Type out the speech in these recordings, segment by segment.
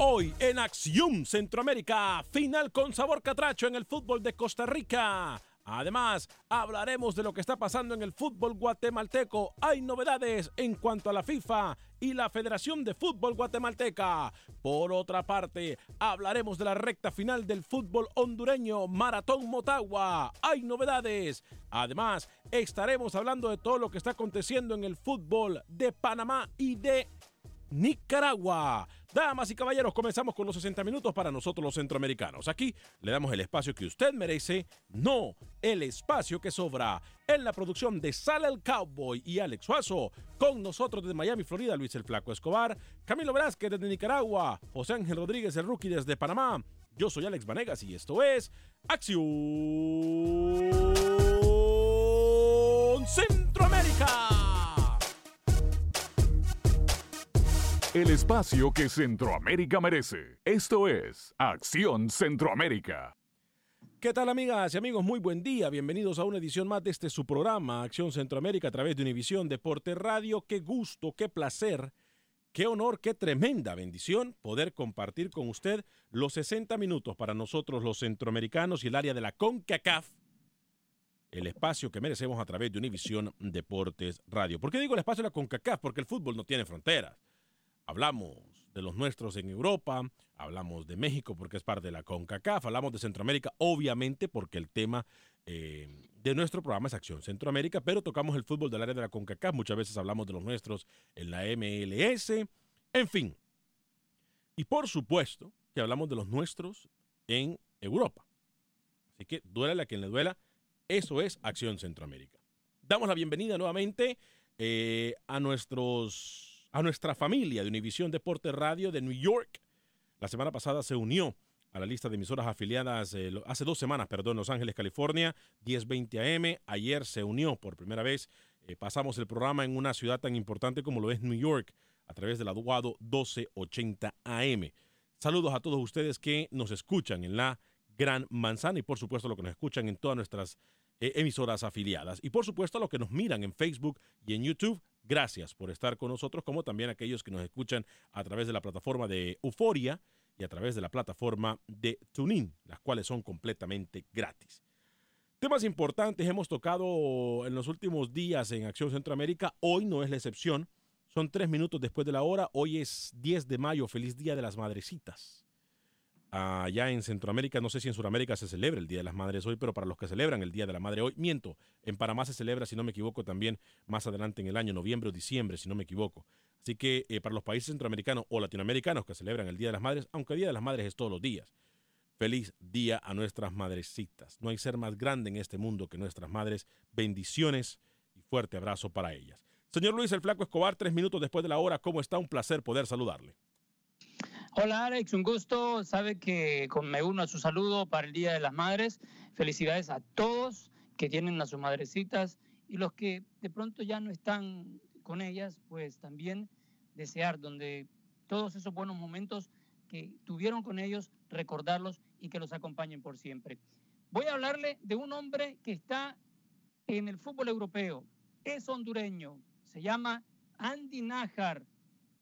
Hoy en Acción Centroamérica, final con sabor catracho en el fútbol de Costa Rica. Además, hablaremos de lo que está pasando en el fútbol guatemalteco. Hay novedades en cuanto a la FIFA y la Federación de Fútbol Guatemalteca. Por otra parte, hablaremos de la recta final del fútbol hondureño Maratón Motagua. Hay novedades. Además, estaremos hablando de todo lo que está aconteciendo en el fútbol de Panamá y de Nicaragua. Damas y caballeros, comenzamos con los 60 minutos para nosotros los centroamericanos. Aquí le damos el espacio que usted merece, no el espacio que sobra. En la producción de Sale el Cowboy y Alex Suazo, con nosotros desde Miami, Florida, Luis el Flaco Escobar, Camilo Velázquez desde Nicaragua, José Ángel Rodríguez el Rookie desde Panamá. Yo soy Alex Vanegas y esto es Acción Centroamérica. El espacio que Centroamérica merece. Esto es Acción Centroamérica. ¿Qué tal amigas y amigos? Muy buen día. Bienvenidos a una edición más de este su programa, Acción Centroamérica, a través de Univisión Deporte Radio. Qué gusto, qué placer, qué honor, qué tremenda bendición poder compartir con usted los 60 minutos para nosotros los centroamericanos y el área de la CONCACAF. El espacio que merecemos a través de Univisión Deportes Radio. ¿Por qué digo el espacio de la CONCACAF? Porque el fútbol no tiene fronteras. Hablamos de los nuestros en Europa, hablamos de México porque es parte de la CONCACAF, hablamos de Centroamérica, obviamente porque el tema eh, de nuestro programa es Acción Centroamérica, pero tocamos el fútbol del área de la CONCACAF, muchas veces hablamos de los nuestros en la MLS, en fin. Y por supuesto que hablamos de los nuestros en Europa. Así que duela a quien le duela, eso es Acción Centroamérica. Damos la bienvenida nuevamente eh, a nuestros a nuestra familia de Univisión Deporte Radio de New York. La semana pasada se unió a la lista de emisoras afiliadas, eh, hace dos semanas, perdón, Los Ángeles, California, 1020 AM. Ayer se unió por primera vez. Eh, pasamos el programa en una ciudad tan importante como lo es New York, a través del aduado 1280 AM. Saludos a todos ustedes que nos escuchan en la Gran Manzana y por supuesto los que nos escuchan en todas nuestras eh, emisoras afiliadas. Y por supuesto a los que nos miran en Facebook y en YouTube. Gracias por estar con nosotros, como también aquellos que nos escuchan a través de la plataforma de Euforia y a través de la plataforma de TuneIn, las cuales son completamente gratis. Temas importantes hemos tocado en los últimos días en Acción Centroamérica. Hoy no es la excepción. Son tres minutos después de la hora. Hoy es 10 de mayo. Feliz Día de las Madrecitas allá en Centroamérica, no sé si en Sudamérica se celebra el Día de las Madres hoy, pero para los que celebran el Día de la Madre hoy, miento, en Panamá se celebra, si no me equivoco, también más adelante en el año, noviembre o diciembre, si no me equivoco. Así que eh, para los países centroamericanos o latinoamericanos que celebran el Día de las Madres, aunque el Día de las Madres es todos los días. Feliz día a nuestras madrecitas. No hay ser más grande en este mundo que nuestras madres. Bendiciones y fuerte abrazo para ellas. Señor Luis el Flaco Escobar, tres minutos después de la hora, ¿cómo está? Un placer poder saludarle. Hola Alex, un gusto. Sabe que me uno a su saludo para el Día de las Madres. Felicidades a todos que tienen a sus madrecitas y los que de pronto ya no están con ellas, pues también desear donde todos esos buenos momentos que tuvieron con ellos, recordarlos y que los acompañen por siempre. Voy a hablarle de un hombre que está en el fútbol europeo, es hondureño, se llama Andy Najar,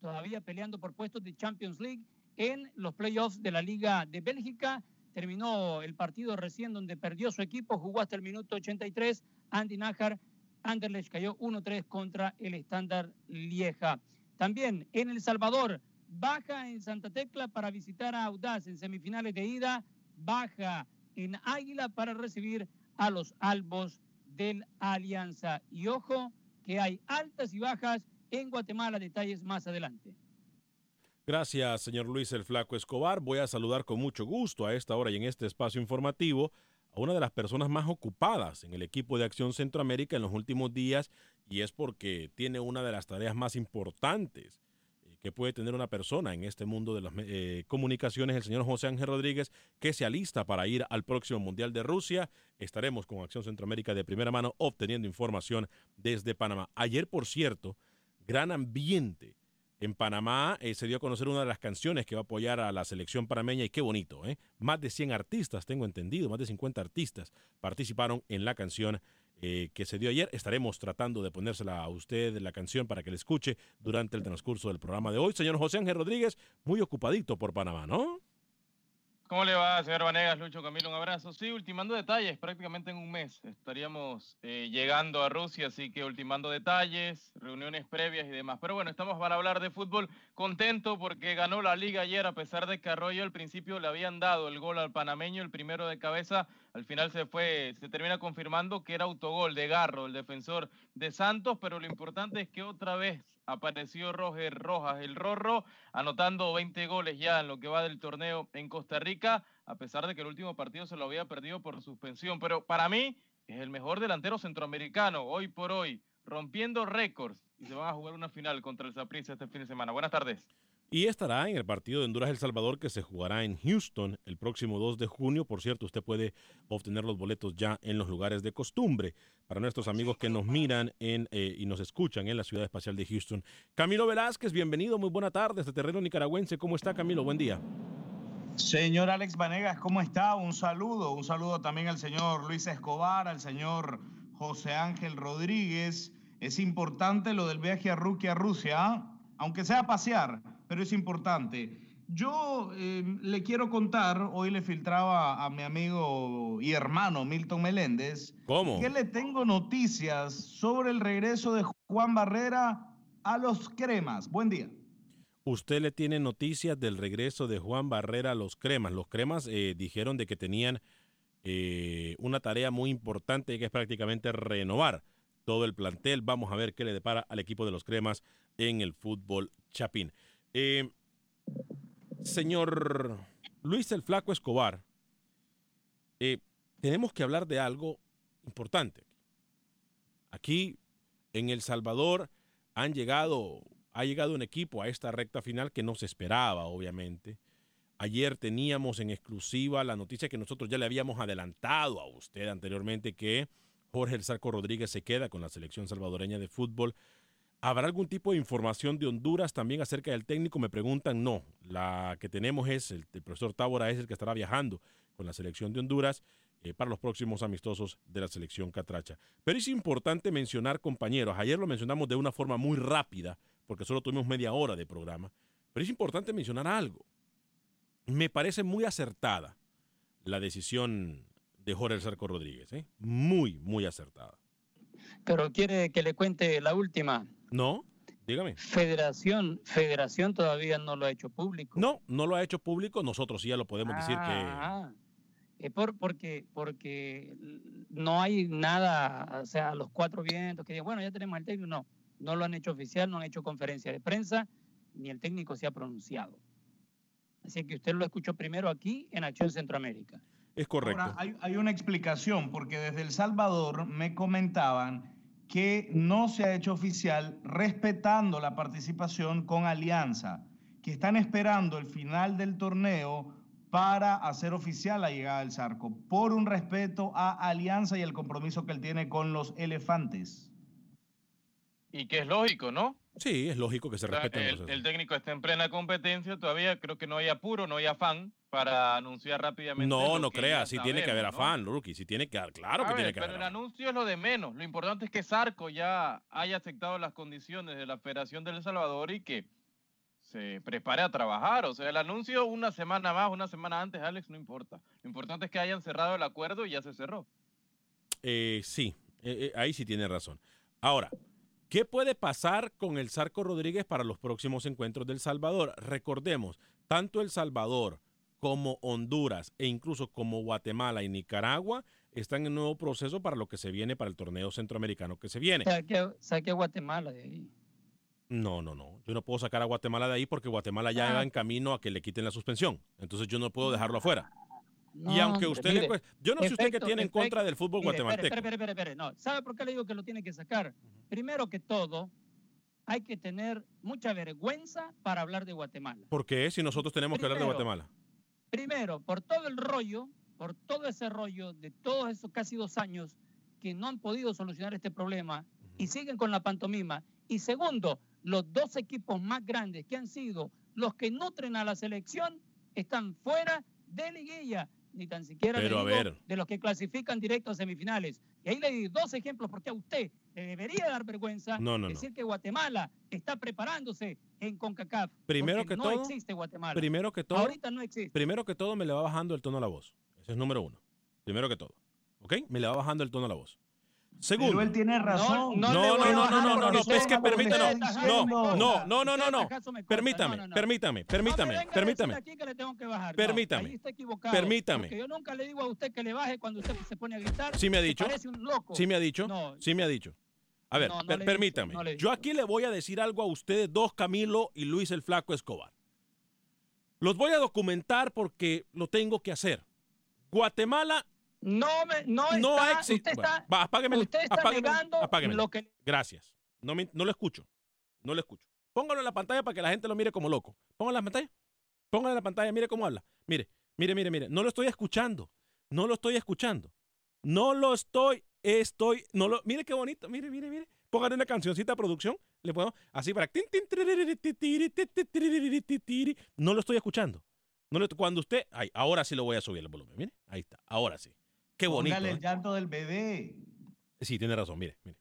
todavía peleando por puestos de Champions League en los playoffs de la Liga de Bélgica. Terminó el partido recién donde perdió su equipo, jugó hasta el minuto 83. Andy Najar, Anderlecht cayó 1-3 contra el estándar Lieja. También en El Salvador, baja en Santa Tecla para visitar a Audaz en semifinales de ida, baja en Águila para recibir a los albos del Alianza. Y ojo que hay altas y bajas en Guatemala, detalles más adelante. Gracias, señor Luis el Flaco Escobar. Voy a saludar con mucho gusto a esta hora y en este espacio informativo a una de las personas más ocupadas en el equipo de Acción Centroamérica en los últimos días y es porque tiene una de las tareas más importantes que puede tener una persona en este mundo de las eh, comunicaciones, el señor José Ángel Rodríguez, que se alista para ir al próximo Mundial de Rusia. Estaremos con Acción Centroamérica de primera mano obteniendo información desde Panamá. Ayer, por cierto, gran ambiente. En Panamá eh, se dio a conocer una de las canciones que va a apoyar a la selección panameña y qué bonito, ¿eh? Más de 100 artistas, tengo entendido, más de 50 artistas participaron en la canción eh, que se dio ayer. Estaremos tratando de ponérsela a usted la canción para que la escuche durante el transcurso del programa de hoy. Señor José Ángel Rodríguez, muy ocupadito por Panamá, ¿no? ¿Cómo le va, señor Vanegas? Lucho Camilo, un abrazo. Sí, ultimando detalles, prácticamente en un mes estaríamos eh, llegando a Rusia, así que ultimando detalles, reuniones previas y demás. Pero bueno, estamos para hablar de fútbol. Contento porque ganó la liga ayer, a pesar de que Arroyo al principio le habían dado el gol al panameño, el primero de cabeza. Al final se fue, se termina confirmando que era autogol de Garro, el defensor de Santos, pero lo importante es que otra vez apareció Roger Rojas, el Rorro, anotando 20 goles ya en lo que va del torneo en Costa Rica, a pesar de que el último partido se lo había perdido por suspensión. Pero para mí es el mejor delantero centroamericano hoy por hoy, rompiendo récords y se van a jugar una final contra el Saprissa este fin de semana. Buenas tardes. Y estará en el partido de Honduras El Salvador que se jugará en Houston el próximo 2 de junio. Por cierto, usted puede obtener los boletos ya en los lugares de costumbre para nuestros amigos que nos miran en, eh, y nos escuchan en la ciudad espacial de Houston. Camilo Velázquez, bienvenido, muy buena tarde este terreno nicaragüense. ¿Cómo está Camilo? Buen día. Señor Alex Vanegas, ¿cómo está? Un saludo, un saludo también al señor Luis Escobar, al señor José Ángel Rodríguez. Es importante lo del viaje a Rusia, ¿ah? aunque sea pasear pero es importante. Yo em, le quiero contar, hoy le filtraba a mi amigo y hermano Milton Meléndez, ¿Cómo? que le tengo noticias sobre el regreso de Juan Barrera a los cremas. Buen día. Usted le tiene noticias del regreso de Juan Barrera a los cremas. Los cremas eh, dijeron de que tenían eh, una tarea muy importante que es prácticamente renovar todo el plantel. Vamos a ver qué le depara al equipo de los cremas en el fútbol chapín. Eh, señor Luis el Flaco Escobar, eh, tenemos que hablar de algo importante. Aquí en El Salvador han llegado, ha llegado un equipo a esta recta final que no se esperaba, obviamente. Ayer teníamos en exclusiva la noticia que nosotros ya le habíamos adelantado a usted anteriormente que Jorge El Sarco Rodríguez se queda con la selección salvadoreña de fútbol ¿Habrá algún tipo de información de Honduras también acerca del técnico? Me preguntan, no. La que tenemos es, el, profesor Tábora es el que estará viajando con la selección de Honduras eh, para los próximos amistosos de la selección Catracha. Pero es importante mencionar, compañeros, ayer lo mencionamos de una forma muy rápida, porque solo tuvimos media hora de programa, pero es importante mencionar algo. Me parece muy acertada la decisión de Jorge El Rodríguez, ¿eh? muy, muy acertada. Pero quiere que le cuente la última. No, dígame. Federación, Federación todavía no lo ha hecho público. No, no lo ha hecho público, nosotros sí ya lo podemos decir que... Ah, es por, porque, porque no hay nada, o sea, los cuatro vientos que digan, bueno, ya tenemos el técnico, no, no lo han hecho oficial, no han hecho conferencia de prensa, ni el técnico se ha pronunciado. Así que usted lo escuchó primero aquí en Acción Centroamérica. Es correcto. Ahora, hay, hay una explicación, porque desde El Salvador me comentaban que no se ha hecho oficial respetando la participación con Alianza, que están esperando el final del torneo para hacer oficial la llegada del Zarco, por un respeto a Alianza y el compromiso que él tiene con los elefantes. Y que es lógico, ¿no? Sí, es lógico que se O sea, respeten el, el técnico está en plena competencia todavía, creo que no hay apuro, no hay afán para anunciar rápidamente. No, no que crea, ya sí tiene que haber afán, Rookie, sí tiene que claro A que tiene que pero haber el afán. anuncio es lo de menos. Lo importante es que Zarco ya haya aceptado las condiciones de la Federación del Salvador y que se prepare a trabajar. O sea, el anuncio una semana más, una semana antes, Alex, no importa. Lo importante es que hayan cerrado el acuerdo y ya se cerró. Eh, sí, eh, eh, ahí sí tiene razón. Ahora, ¿qué puede pasar con el Zarco Rodríguez para los próximos encuentros del Salvador? Recordemos, tanto El Salvador como Honduras e incluso como Guatemala y Nicaragua están en nuevo proceso para lo que se viene para el torneo centroamericano que se viene. Saque, saque a Guatemala de ahí. No, no, no. Yo no puedo sacar a Guatemala de ahí porque Guatemala ya Ah. va en camino a que le quiten la suspensión. Entonces yo no puedo dejarlo afuera. No, y aunque usted le mire, cueste- Yo no sé usted qué tiene en contra del fútbol mire, guatemalteco. Espere, espere, espere. No, ¿sabe por qué le digo que lo tiene que sacar? Primero que todo, hay que tener mucha vergüenza para hablar de Guatemala. ¿Por qué? Si nosotros tenemos que hablar de Guatemala. Primero, por todo el rollo, por todo ese rollo de todos esos casi dos años que no han podido solucionar este problema y siguen con la pantomima. Y segundo, los dos equipos más grandes que han sido los que nutren a la selección están fuera de liguilla, ni tan siquiera le Pero, a ver. de los que clasifican directo a semifinales. Y ahí le di dos ejemplos porque a usted le debería dar vergüenza No, no, no. decir que Guatemala está preparándose en CONCACAF. Primero que no todo- existe Guatemala. Primero que todo, Ahorita no existe. primero que todo me le va bajando el tono a la voz. Ese es número uno. Primero que todo. ¿Ok? Me le va bajando el tono a la voz. Segundo. Pero él tiene razón. no No, no, no, no, no, no, es que permítame, no, no, no, no, no, no. Permítame, No, no, no. permítame, permítame, permítame. Permítame. Permítame. Yo nunca le digo a usted que le baje cuando usted se pone a gritar. Sí me ha dicho. Sí me ha dicho. No. Sí me ha dicho. A ver, per- permítame. Yo aquí le voy a decir algo a ustedes dos, Camilo y Luis el Flaco Escobar. Los voy a documentar porque lo tengo que hacer. Guatemala No, me, no, no está, ha existido. Usted está, va, apáguemelo, usted está apáguemelo, negando apáguemelo. lo que... Gracias. No, me- no lo escucho. No lo escucho. Póngalo en la pantalla para que la gente lo mire como loco. Póngalo en la pantalla. Póngalo en la pantalla. Mire cómo habla. Mire, mire, mire, mire. No lo estoy escuchando. No lo estoy escuchando. No lo estoy, estoy, no lo, mire qué bonito. Mire, mire, mire. Póngale una cancioncita de producción. Le puedo, así para. No lo estoy escuchando. No lo- cuando usted, ay, ahora sí lo voy a subir el volumen. Mire, ahí está. Ahora sí. Qué bonito. Póngale ¿eh? el llanto del bebé. Sí, tiene razón. Mire, mire.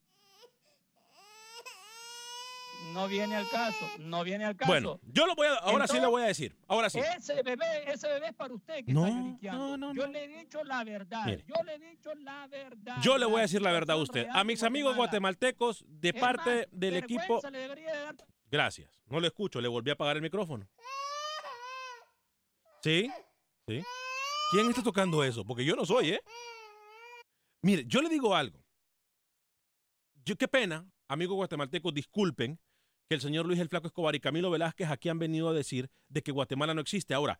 No viene al caso, no viene al caso. Bueno, yo lo voy a, ahora sí lo voy a decir. Ahora sí. Ese bebé, ese bebé es para usted que No, está lloriqueando. no, no, Yo no. le he dicho la verdad. Mire. Yo le he dicho la verdad. Yo le voy a decir la verdad a usted. A mis amigos guatemaltecos, de Es parte más, del equipo. vergüenza le debería de dar Gracias. No le escucho. Le volví a apagar el micrófono. ¿Sí? ¿Sí? ¿Quién está tocando eso? Porque yo no soy, ¿eh? Mire, yo le digo algo. Yo, qué pena, amigos guatemaltecos, disculpen que el señor Luis el Flaco Escobar y Camilo Velázquez aquí han venido a decir de que Guatemala no existe. Ahora,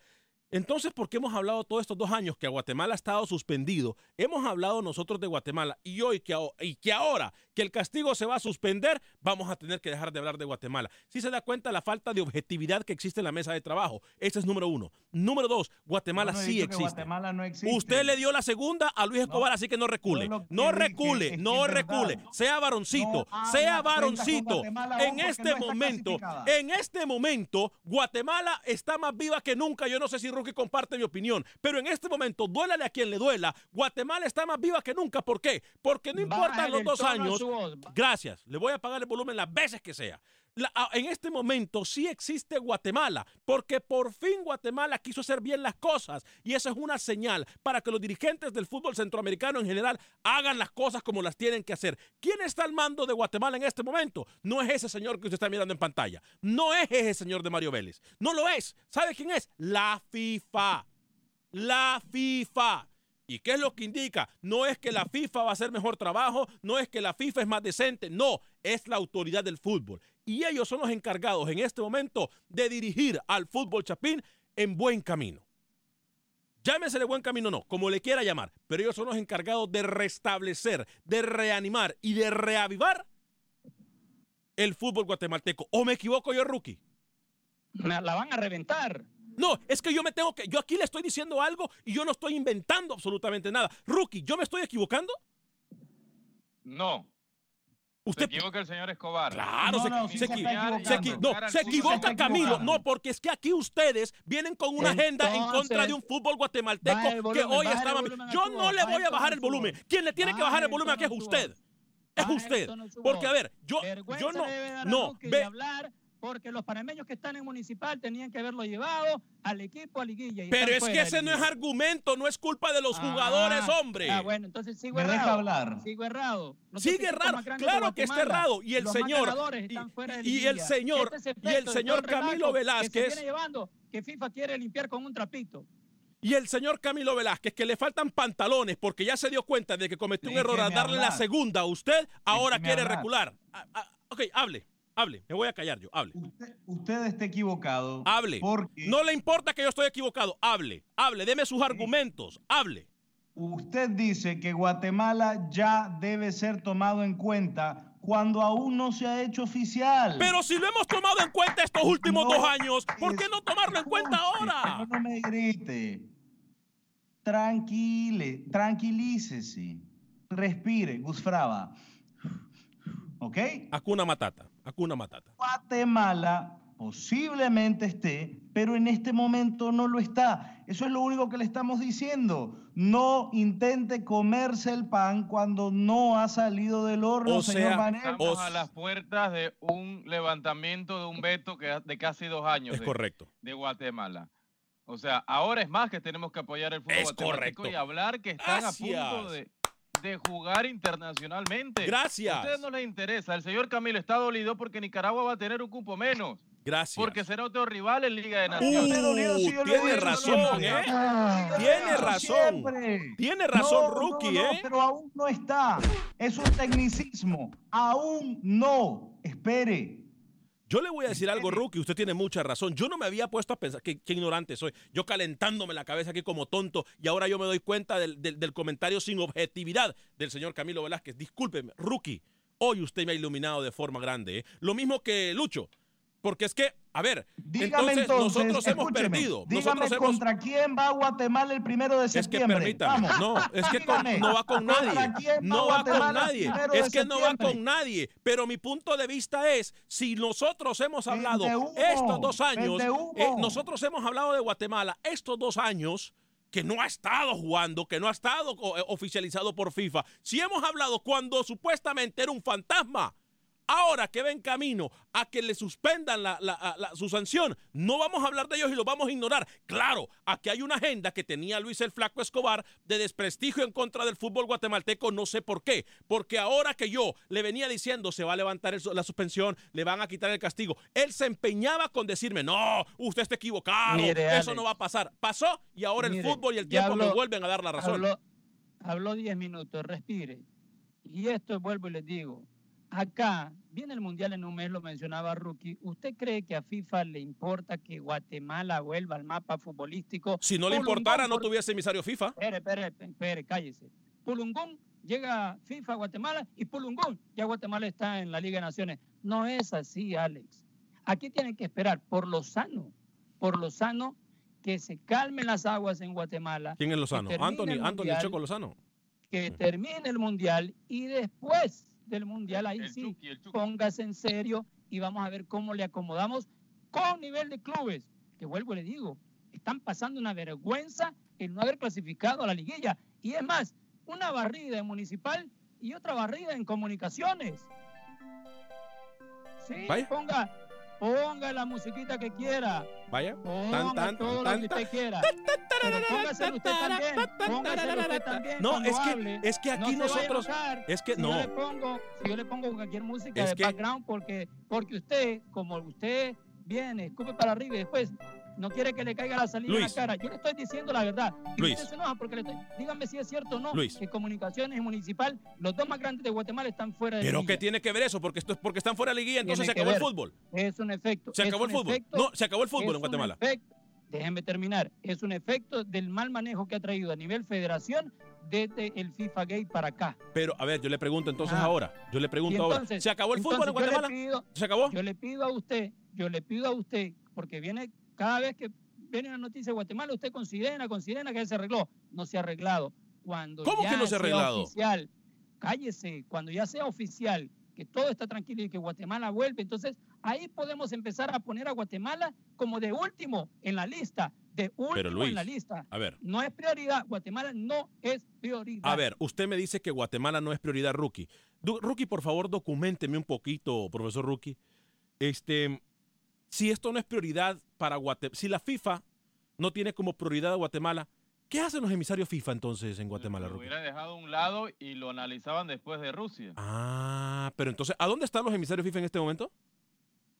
entonces, ¿por qué hemos hablado todos estos dos años que Guatemala ha estado suspendido? Hemos hablado nosotros de Guatemala y hoy que, y que ahora que el castigo se va a suspender, vamos a tener que dejar de hablar de Guatemala. Si se da cuenta la falta de objetividad que existe en la mesa de trabajo. Ese es número uno. Número dos, Guatemala no sí existe. Guatemala no existe. Usted le dio la segunda a Luis Escobar, así que no recule. que No recule, es que no recule. verdad. Sea varoncito, sea varoncito. En este momento, en este momento, Guatemala está más viva que nunca. Yo no sé si Rookie comparte mi opinión, pero en este momento, duélale a quien le duela, Guatemala está más viva que nunca. ¿Por qué? Porque no importan los dos años. Su voz. Gracias. Le voy a pagar el volumen las veces que sea. La- a- en este momento sí existe Guatemala, porque por fin Guatemala quiso hacer bien las cosas y esa es una señal para que los dirigentes del fútbol centroamericano en general hagan las cosas como las tienen que hacer. ¿Quién está al mando de Guatemala en este momento? No es ese señor que usted está mirando en pantalla. No es ese señor de Mario Vélez. No lo es. ¿Sabe quién es? La FIFA. La FIFA. ¿Y qué es lo que indica? No es que la FIFA va a hacer mejor trabajo, no es que la FIFA es más decente, no, es la autoridad del fútbol. Y ellos son los encargados en este momento de dirigir al fútbol chapín en buen camino. Llámese de buen camino, no, como le quiera llamar, pero ellos son los encargados de restablecer, de reanimar y de reavivar el fútbol guatemalteco. ¿O me equivoco yo, rookie? La van a reventar. No, es que yo me tengo que. Yo aquí le estoy diciendo algo y yo no estoy inventando absolutamente nada. Rookie, ¿yo me estoy equivocando? No. Usted se equivoca el señor Escobar. Claro, No, se, no, se se equi- está no, se equivocando. equi- no, se Se equivoca está Camilo. No, porque es que aquí ustedes vienen con una agenda en contra de un fútbol guatemalteco que hoy a Yo no le voy a bajar el volumen. Quien le tiene que Baja bajar el volumen aquí es usted. Es usted. Porque, a ver, yo, yo no. No, ve, porque los panameños que están en municipal tenían que haberlo llevado al equipo a liguilla. y pero es que ese no es argumento, no es culpa de los Ah, jugadores, hombre. Ah, bueno, entonces sigo ¿Me deja errado. hablar? Sigo errado. Sigue errado, claro que está errado. Y el los señor, y, están fuera de y el señor, Este es y el señor Camilo Que se Velázquez, viene llevando que FIFA quiere limpiar con un trapito. y el señor Camilo Velázquez, que le faltan pantalones porque ya se dio cuenta de que cometió un error al darle la segunda a usted, ahora Déjeme quiere hablar. recular. Ah, ah, ok, hable, hable, me voy a callar yo, hable. Usted, usted está equivocado. Hable. Porque No le importa que yo estoy equivocado, hable, hable, deme sus argumentos, hable. usted dice que Guatemala ya debe ser tomado en cuenta cuando aún no se ha hecho oficial. Pero si lo hemos tomado en cuenta estos últimos No, dos años, ¿por qué no tomarlo en cuenta ahora? No me grite. Tranquile, tranquilícese. Respire, Gusfraba. ¿Ok? Acuna Matata, Acuna Matata. Guatemala posiblemente esté, pero en este momento no lo está. Eso es lo único que le estamos diciendo. No intente comerse el pan cuando no ha salido del horno, O señor sea. Estamos a las puertas de un levantamiento de un veto que, de casi dos años Es de, correcto. de Guatemala. O sea, ahora es más que tenemos que apoyar el fútbol Es guatemalteco correcto. y hablar que están a punto de, de jugar internacionalmente. Gracias. A ustedes no les interesa. El señor Camilo está dolido porque Nicaragua va a tener un cupo menos. Gracias. Porque será otro rival en Liga de Uh, Naciones. Si he tiene razón. ¿eh? Tiene razón. siempre. Tiene razón, No, no, Rookie, no, ¿eh? Pero aún no está. Es un tecnicismo. Aún no. Espere. Yo le voy a decir algo, Rookie, usted tiene mucha razón. Yo no me había puesto a pensar, qué, qué ignorante soy. Yo calentándome la cabeza aquí como tonto y ahora yo me doy cuenta del, del- del comentario sin objetividad del señor Camilo Velázquez. Discúlpeme, Rookie, hoy usted me ha iluminado de forma grande. ¿eh? Lo mismo que Lucho, porque es que, a ver, Dígame entonces, entonces, nosotros hemos perdido. Dígame Nosotros hemos... contra quién va Guatemala el primero de Es que septiembre. permítame, Vamos. no, es que con- no va con ¿contra nadie, no va con Guatemala nadie, es que no va septiembre? con nadie, pero mi punto de vista es, si nosotros hemos hablado humo, estos dos años, eh, nosotros hemos hablado de Guatemala estos dos años, que no ha estado jugando, que no ha estado eh, oficializado por FIFA, si hemos hablado cuando supuestamente era un fantasma, Ahora que va en camino a que le suspendan la- la- a- la- su sanción, no vamos a hablar de ellos y los vamos a ignorar. Claro, aquí hay una agenda que tenía Luis el Flaco Escobar de desprestigio en contra del fútbol guatemalteco, no sé por qué. Porque ahora que yo le venía diciendo se va a levantar el- la suspensión, le van a quitar el castigo, él se empeñaba con decirme, no, usted está equivocado, Mire, eso no va a pasar. Pasó y ahora el fútbol y el tiempo me habló- vuelven a dar la razón. Habló, habló 10 minutos, respire. Y esto vuelvo y les digo, acá viene el Mundial en un mes, lo mencionaba Rookie. ¿Usted cree que a FIFA le importa que Guatemala vuelva al mapa futbolístico? si no le Pulungón importara, no tuviese emisario FIFA. Espere, espere, espere, cállese. Pulungón llega FIFA a Guatemala y Pulungón ya Guatemala está en la Liga de Naciones. No es así, Alex. Aquí tienen que esperar por lo sano, por lo sano, que se calmen las aguas en Guatemala, ¿Quién es Lozano? Anthony, el Anthony Mundial. Choco Lozano. que termine el Mundial y después del Mundial, ahí El sí, el Chucky. póngase en serio y vamos a ver cómo le acomodamos con nivel de clubes, que vuelvo y le digo, están pasando una vergüenza el no haber clasificado a la liguilla. Y es más, una barrida en municipal y otra barrida en comunicaciones. Sí, Vaya. ponga, ponga la musiquita que quiera, Vaya. ponga Tan, tan, todo tan, lo que tan. usted quiera. Pero póngaselo usted también, póngaselo usted también No, es que, hable. es que aquí nosotros. enojar Es que si no. Yo le pongo, si yo le pongo cualquier música Es de que- background porque, porque usted, como usted viene, escupe para arriba y después no quiere que le caiga la salida Luis. en la cara. Yo le estoy diciendo la verdad. Y Luis. usted se enoja porque le estoy. Dígame si es cierto o no. Luis. Que comunicaciones y municipal, los dos más grandes de Guatemala están fuera de Pero liguilla. ¿qué tiene que ver eso? Porque esto es porque están fuera de liguilla, entonces se Tiene acabó el fútbol. Es un efecto. Se es acabó el fútbol. efecto, No, se acabó el fútbol es en un Guatemala. efecto. Déjenme terminar, es un efecto del mal manejo que ha traído a nivel federación desde el FIFA Gate para acá. Pero, a ver, yo le pregunto entonces Ah. ahora. Yo le pregunto Y ahora. entonces- ¿Se acabó el fútbol en entonces Guatemala? pido- ¿Se acabó? Yo le pido a usted, yo le pido a usted, porque viene cada vez que viene una noticia de Guatemala, usted considera, considera que ya se arregló. No se ha arreglado. Cuando ¿Cómo ya que no se ha arreglado? Oficial, cállese, cuando ya sea oficial que todo está tranquilo y que Guatemala vuelve, entonces ahí podemos empezar a poner a Guatemala como de último en la lista, de último Luis, en la lista. A ver, No es prioridad, Guatemala no es prioridad. a ver, usted me dice que Guatemala no es prioridad, Rookie. Du- Rookie, por favor, documenteme un poquito, profesor Rookie. Este, si esto no es prioridad para Guatemala, si la FIFA no tiene como prioridad a Guatemala, ¿qué hacen los emisarios FIFA entonces en Guatemala, Lo hubieran dejado a un lado y lo analizaban después de Rusia. Ah, pero entonces, ¿a dónde están los emisarios FIFA en este momento?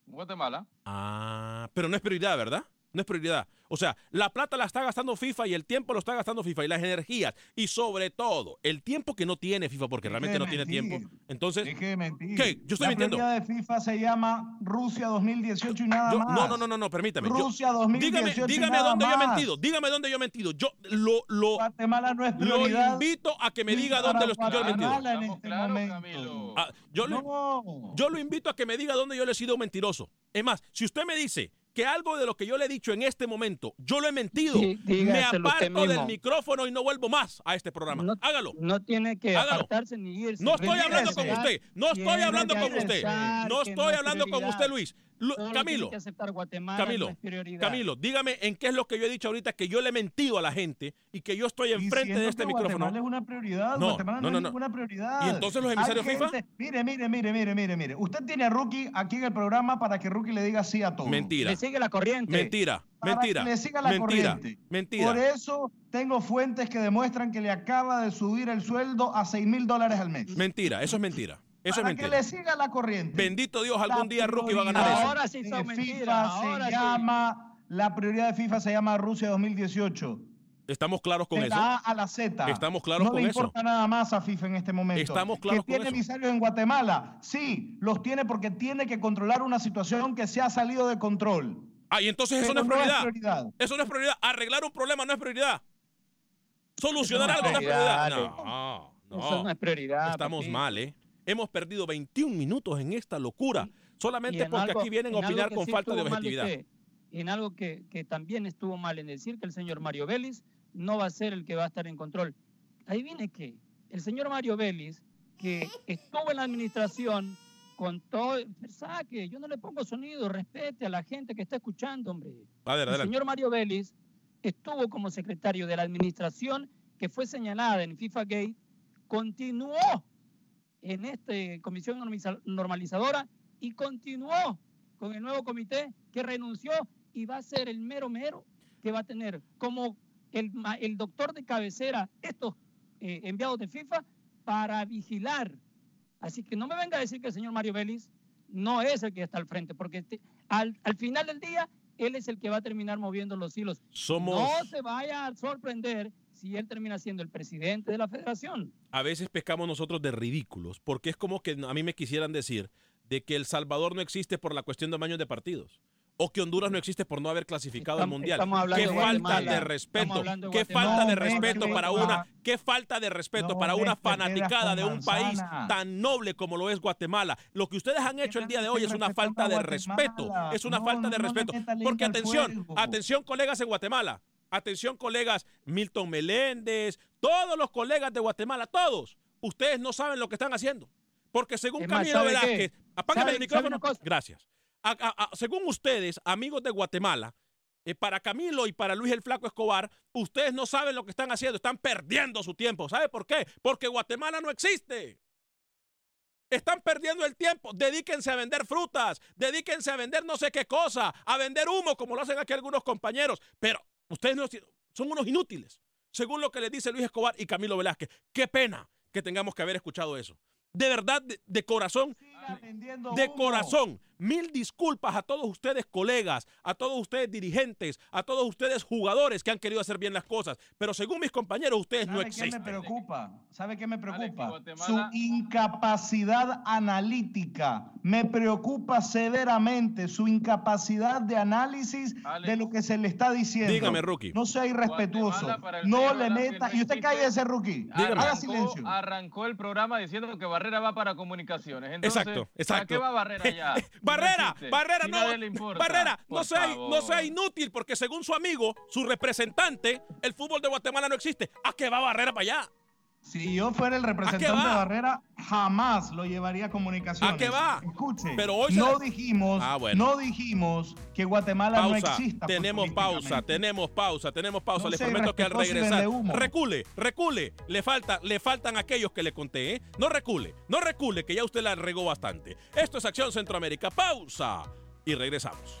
Guatemala. Ah, pero no es prioridad, ¿verdad? No es prioridad. O sea, la plata la está gastando FIFA y el tiempo lo está gastando FIFA y las energías y sobre todo el tiempo que no tiene FIFA porque Deje realmente no tiene tiempo. Entonces, Deje de mentir. ¿Qué? Yo estoy la mintiendo. prioridad de FIFA se llama Rusia 2018 y nada yo- más. no, no, no, no, no, permítame. Yo- Rusia 2018 dígame, y dígame nada dónde yo he mentido. Dígame dónde yo he mentido. Yo lo, lo, Guatemala no es lo prioridad. invito a que me diga para dónde lo yo he mentido. En este claros, momento. Camilo. Ah, yo, lo, No. yo lo invito a que me diga dónde yo le he sido mentiroso. Es más, si usted me dice que algo de lo que yo le he dicho en este momento, yo lo he mentido, Sí, me aparto del micrófono y no vuelvo más a este programa. No- Hágalo. No tiene que Hágalo. apartarse ni irse. No estoy hablando con usted. No estoy hablando con usted. No estoy es hablando con usted, Luis. Solo Camilo, que aceptar Guatemala Camilo, es. Camilo, dígame en qué es lo que yo he dicho ahorita que yo le he mentido a la gente y que yo estoy enfrente de este que micrófono. Guatemala es una prioridad. No, Guatemala no, no, no, es ninguna prioridad. ¿Y entonces los emisarios FIFA? gente- Mire, mire, mire, mire, mire, mire. Usted tiene a Rookie aquí en el programa para que Rookie le diga sí a todo. Mentira. Le sigue la corriente. Mentira. Para Mentira. que le siga la Mentira. corriente. Mentira. Por eso tengo fuentes que demuestran que le acaba de subir el sueldo a 6 mil dólares al mes. Mentira. Eso es mentira. Eso es para que le siga la corriente. Bendito Dios, algún día Rookie va a ganar eso. Ahora sí son mentiras, FIFA ahora se sí. llama, la prioridad de FIFA se llama Rusia 2018. Estamos claros con de eso. la A a la Z. Estamos claros no con le eso. importa nada más a FIFA en este momento. Estamos claros que con tiene emisarios en Guatemala. Sí, los tiene porque tiene que controlar una situación que se ha salido de control. Ah, y entonces eso no es prioridad. prioridad. Eso no es prioridad. Arreglar un problema no es prioridad. Solucionar no algo es no es prioridad. No, Eso no no. es prioridad. Estamos mal, ¿eh? Hemos perdido 21 minutos en esta locura. Solamente en porque algo- aquí vienen a opinar con sí falta de objetividad. usted, en algo que, que también estuvo mal en decir que el señor Mario Vélez no va a ser el que va a estar en control. Ahí viene que el señor Mario Vélez, que estuvo en la administración con todo, saque, yo no le pongo sonido, respete a la gente que está escuchando, hombre. A ver, El adelante. señor Mario Vélez estuvo como secretario de la administración que fue señalada en FIFA Gate, continuó en esta comisión normaliza- normalizadora y continuó con el nuevo comité que renunció y va a ser el mero mero que va a tener como el, el doctor de cabecera estos eh, enviados de FIFA para vigilar. Así que no me venga a decir que el señor Mario Vélez no es el que está al frente, porque este- al, al final del día él es el que va a terminar moviendo los hilos. Somos, No se vaya a sorprender si él termina siendo el presidente de la federación. a veces pescamos nosotros de ridículos, porque es como que a mí me quisieran decir de que El Salvador no existe por la cuestión de baños de partidos. O que Honduras no existe por no haber clasificado al Mundial. Qué de falta de respeto. Qué falta de respeto para una. Qué falta de respeto para una fanaticada de un país tan noble como lo es Guatemala. Lo que ustedes han hecho el día de hoy es una falta de respeto. Es una falta de respeto. Porque atención, atención colegas en Guatemala. Atención colegas Milton Meléndez, todos los colegas de Guatemala, todos. Ustedes no saben lo que están haciendo. Porque según Es Camilo. Velázquez, apágame ¿Sabe- el micrófono. Gracias. A- a- a- según ustedes, amigos de Guatemala, eh, para Camilo y para Luis el Flaco Escobar, ustedes no saben lo que están haciendo, están perdiendo su tiempo. ¿Sabe por qué? Porque Guatemala no existe. Están perdiendo el tiempo. Dedíquense a vender frutas, dedíquense a vender no sé qué cosa, a vender humo, como lo hacen aquí algunos compañeros. Pero ustedes no, son unos inútiles, según lo que les dice Luis Escobar y Camilo Velázquez. Qué pena que tengamos que haber escuchado eso. De verdad, de, de corazón, de corazón, Mil disculpas a todos ustedes colegas, a todos ustedes dirigentes, a todos ustedes jugadores que han querido hacer bien las cosas, pero según mis compañeros ustedes no existen. ¿Sabe qué me preocupa? ¿Sabe qué me preocupa? Su incapacidad analítica me preocupa severamente, su incapacidad de análisis de lo que se le está diciendo. Dígame, rookie. No sea irrespetuoso. No le meta. Y usted cae ese rookie. Haga silencio. Arrancó el programa diciendo que Barrera va para comunicaciones. exacto, exacto. qué va Barrera ya? Barrera, Barrera, no, Barrera, no sea, no sea inútil porque según su amigo, su representante, el fútbol de Guatemala no existe. ¿A qué va Barrera para allá? Si yo fuera el representante de Barrera, jamás lo llevaría a comunicaciones. ¿A qué va? Escuche, Pero hoy no, dijimos, ah, no dijimos que Guatemala no exista. Tenemos pausa, tenemos pausa, tenemos pausa. Les prometo que al regresar, recule, recule. Le, falta, le faltan aquellos que le conté. ¿eh? No recule, no recule, que ya usted la regó bastante. Esto es Acción Centroamérica. Pausa y regresamos.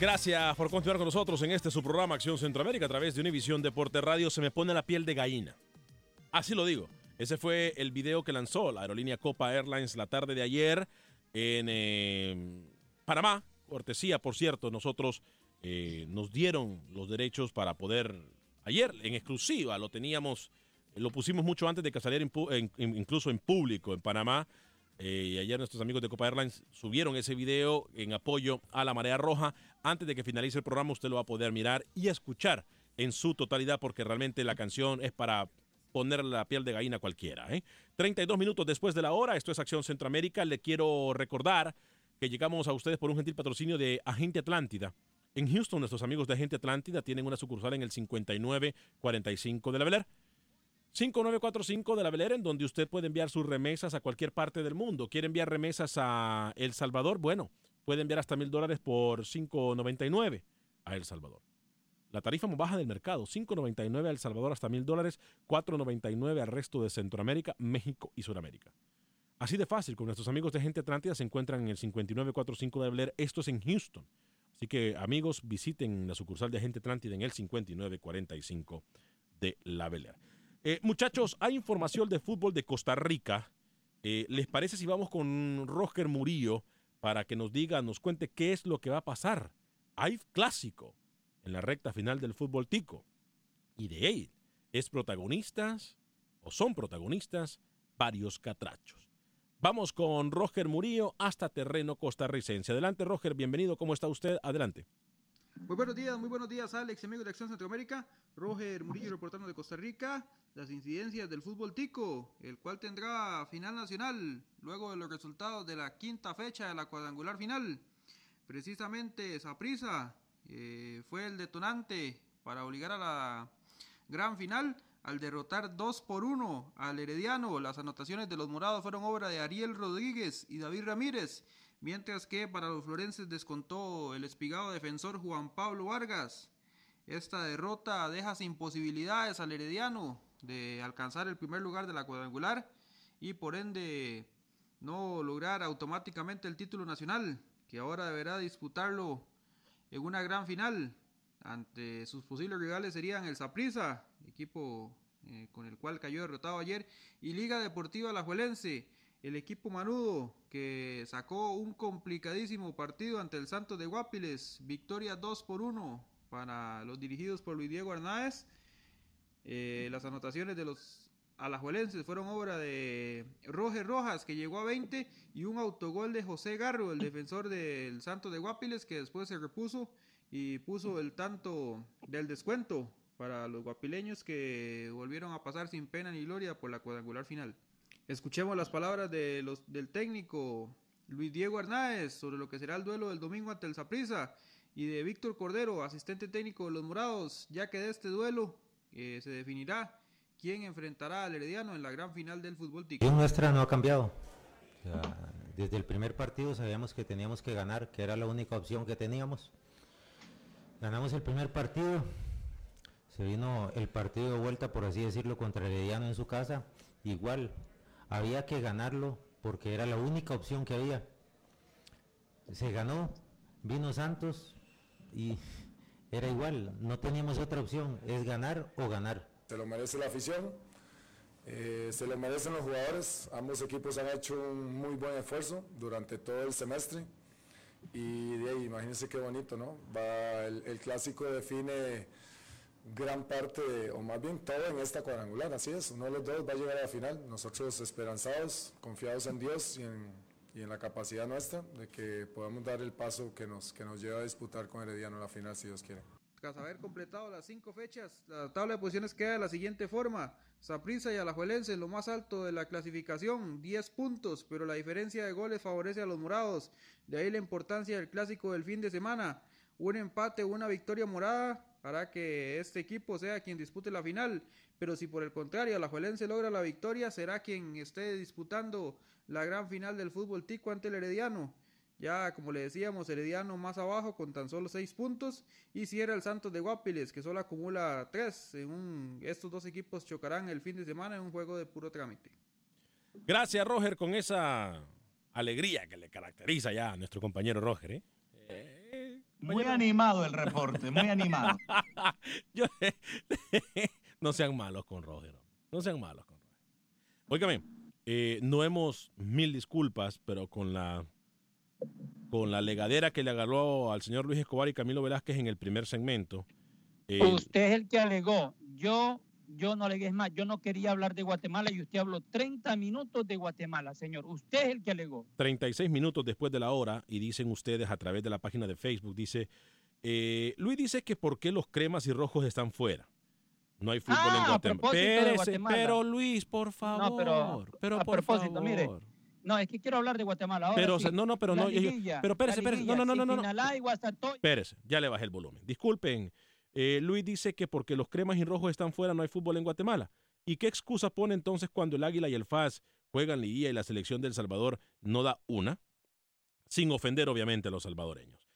Gracias por continuar con nosotros en este su programa Acción Centroamérica a través de Univisión Deporte Radio. Se me pone la piel de gallina. Así lo digo. Ese fue el video que lanzó la aerolínea Copa Airlines la tarde de ayer en eh, Panamá. Cortesía, por cierto, nosotros eh, nos dieron los derechos para poder, ayer en exclusiva, lo teníamos, lo pusimos mucho antes de que saliera incluso en público en Panamá. Eh, y ayer nuestros amigos de Copa Airlines subieron ese video en apoyo a la Marea Roja. Antes de que finalice el programa, usted lo va a poder mirar y escuchar en su totalidad, porque realmente la canción es para ponerle la piel de gallina cualquiera. 32 ¿eh? minutos después de la hora, esto es Acción Centroamérica. Le quiero recordar que llegamos a ustedes por un gentil patrocinio de Agente Atlántida. En Houston, nuestros amigos de Agente Atlántida tienen una sucursal en el 5945 de la Bel 5945 de la Belera, en donde usted puede enviar sus remesas a cualquier parte del mundo. ¿Quiere enviar remesas a El Salvador? Bueno, puede enviar hasta mil dólares por 5.99 a El Salvador. La tarifa más baja del mercado, 5.99 a El Salvador hasta mil dólares, 4.99 al resto de Centroamérica, México y Sudamérica. Así de fácil, con nuestros amigos de Gente Atlántida se encuentran en el 5945 de Blair. Esto es en Houston. Así que, amigos, visiten la sucursal de Gente Atlántida en el 5945 de La Bel eh, muchachos, hay información de fútbol de Costa Rica. Eh, ¿Les parece si vamos con Roger Murillo para que nos diga, nos cuente qué es lo que va a pasar? Hay clásico en la recta final del fútbol tico. Y de él es protagonistas o son protagonistas varios catrachos. Vamos con Roger Murillo hasta terreno costarricense. Adelante, Roger, bienvenido. ¿Cómo está usted? Adelante. Muy buenos días, muy buenos días, Alex, amigos de Acción Centroamérica. Roger Murillo reportando de Costa Rica las incidencias del fútbol tico, el cual tendrá final nacional luego de los resultados de la quinta fecha de la cuadrangular final. Precisamente Saprisa eh, fue el detonante para obligar a la gran final al derrotar 2 por 1 al Herediano. Las anotaciones de los morados fueron obra de Ariel Rodríguez y David Ramírez mientras que para los florenses descontó el espigado defensor Juan Pablo Vargas. Esta derrota deja sin posibilidades al Herediano de alcanzar el primer lugar de la cuadrangular y por ende no lograr automáticamente el título nacional, que ahora deberá disputarlo en una gran final ante sus posibles rivales serían el Saprissa, equipo eh, con el cual cayó derrotado ayer, y Liga Deportiva Alajuelense, el equipo manudo que sacó un complicadísimo partido ante el Santos de Guapiles, victoria 2 por 1 para los dirigidos por Luis Diego Hernández. Eh, las anotaciones de los alajuelenses fueron obra de Roger Rojas, que llegó a 20, y un autogol de José Garro, el defensor del Santos de Guapiles, que después se repuso y puso el tanto del descuento para los guapileños que volvieron a pasar sin pena ni gloria por la cuadrangular final. Escuchemos las palabras de los, del técnico Luis Diego Hernández sobre lo que será el duelo del domingo ante el Saprissa y de Víctor Cordero, asistente técnico de los Morados, ya que de este duelo eh, se definirá quién enfrentará al Herediano en la gran final del fútbol La nuestra no ha cambiado. desde el primer partido sabíamos que teníamos que ganar, que era la única opción que teníamos. Ganamos el primer partido, se vino el partido de vuelta, por así decirlo, contra Herediano en su casa. Igual, había que ganarlo porque era la única opción que había. Se ganó, vino Santos y era igual, no teníamos otra opción, es ganar o ganar. Se lo merece la afición, eh, se lo merecen los jugadores, ambos equipos han hecho un muy buen esfuerzo durante todo el semestre y de ahí, imagínense qué bonito, ¿no? Va, el, clásico define gran parte, o más bien todo en esta cuadrangular, así es, uno de los dos va a llegar a la final, nosotros esperanzados, confiados en Dios y en, y en la capacidad nuestra de que podamos dar el paso que nos, que nos lleva a disputar con Herediano la final, si Dios quiere. Tras haber completado las cinco fechas, la tabla de posiciones queda de la siguiente forma. Saprissa y Alajuelense lo más alto de la clasificación, 10 puntos, pero la diferencia de goles favorece a los morados. De ahí la importancia del clásico del fin de semana. Un empate una victoria morada hará que este equipo sea quien dispute la final. Pero si por el contrario Alajuelense logra la victoria, será quien esté disputando la gran final del fútbol tico ante el Herediano. Ya, como le decíamos, Herediano más abajo con tan solo 6 puntos. Y cierra el Santos de Guapiles, que solo acumula 3. En estos dos equipos chocarán el fin de semana en un juego de puro trámite. Gracias, Roger, con esa alegría que le caracteriza ya a nuestro compañero Roger. ¿eh? eh muy animado el reporte, muy animado. no sean malos con Roger. No sean malos con Roger. Óigame, eh, no hemos mil disculpas, pero con la con la legadera que le agarró al señor Luis Escobar y Camilo Velázquez en el primer segmento. Eh, usted es el que alegó. Yo, yo no alegué más. Yo no quería hablar de Guatemala y usted habló 30 minutos de Guatemala, señor. Usted es el que alegó. 36 minutos después de la hora y dicen ustedes a través de la página de Facebook, dice, eh, Luis dice que por qué los cremas y rojos están fuera. No hay fútbol en ah, Guatemala. pero Luis, por favor. pero, pero a por propósito, favor. mire no, es que quiero hablar de Guatemala. Ahora pero, no, no, pero no. pero espérese, espérese. No, no, no, no. no, no. Espérese, ya le bajé el volumen. Disculpen. Eh, Luis dice que porque los cremas y rojos están fuera no hay fútbol en Guatemala. ¿Y qué excusa pone entonces cuando el Águila y el FAS juegan Liguilla y la selección del Salvador no da una? Sin ofender, obviamente, a los salvadoreños.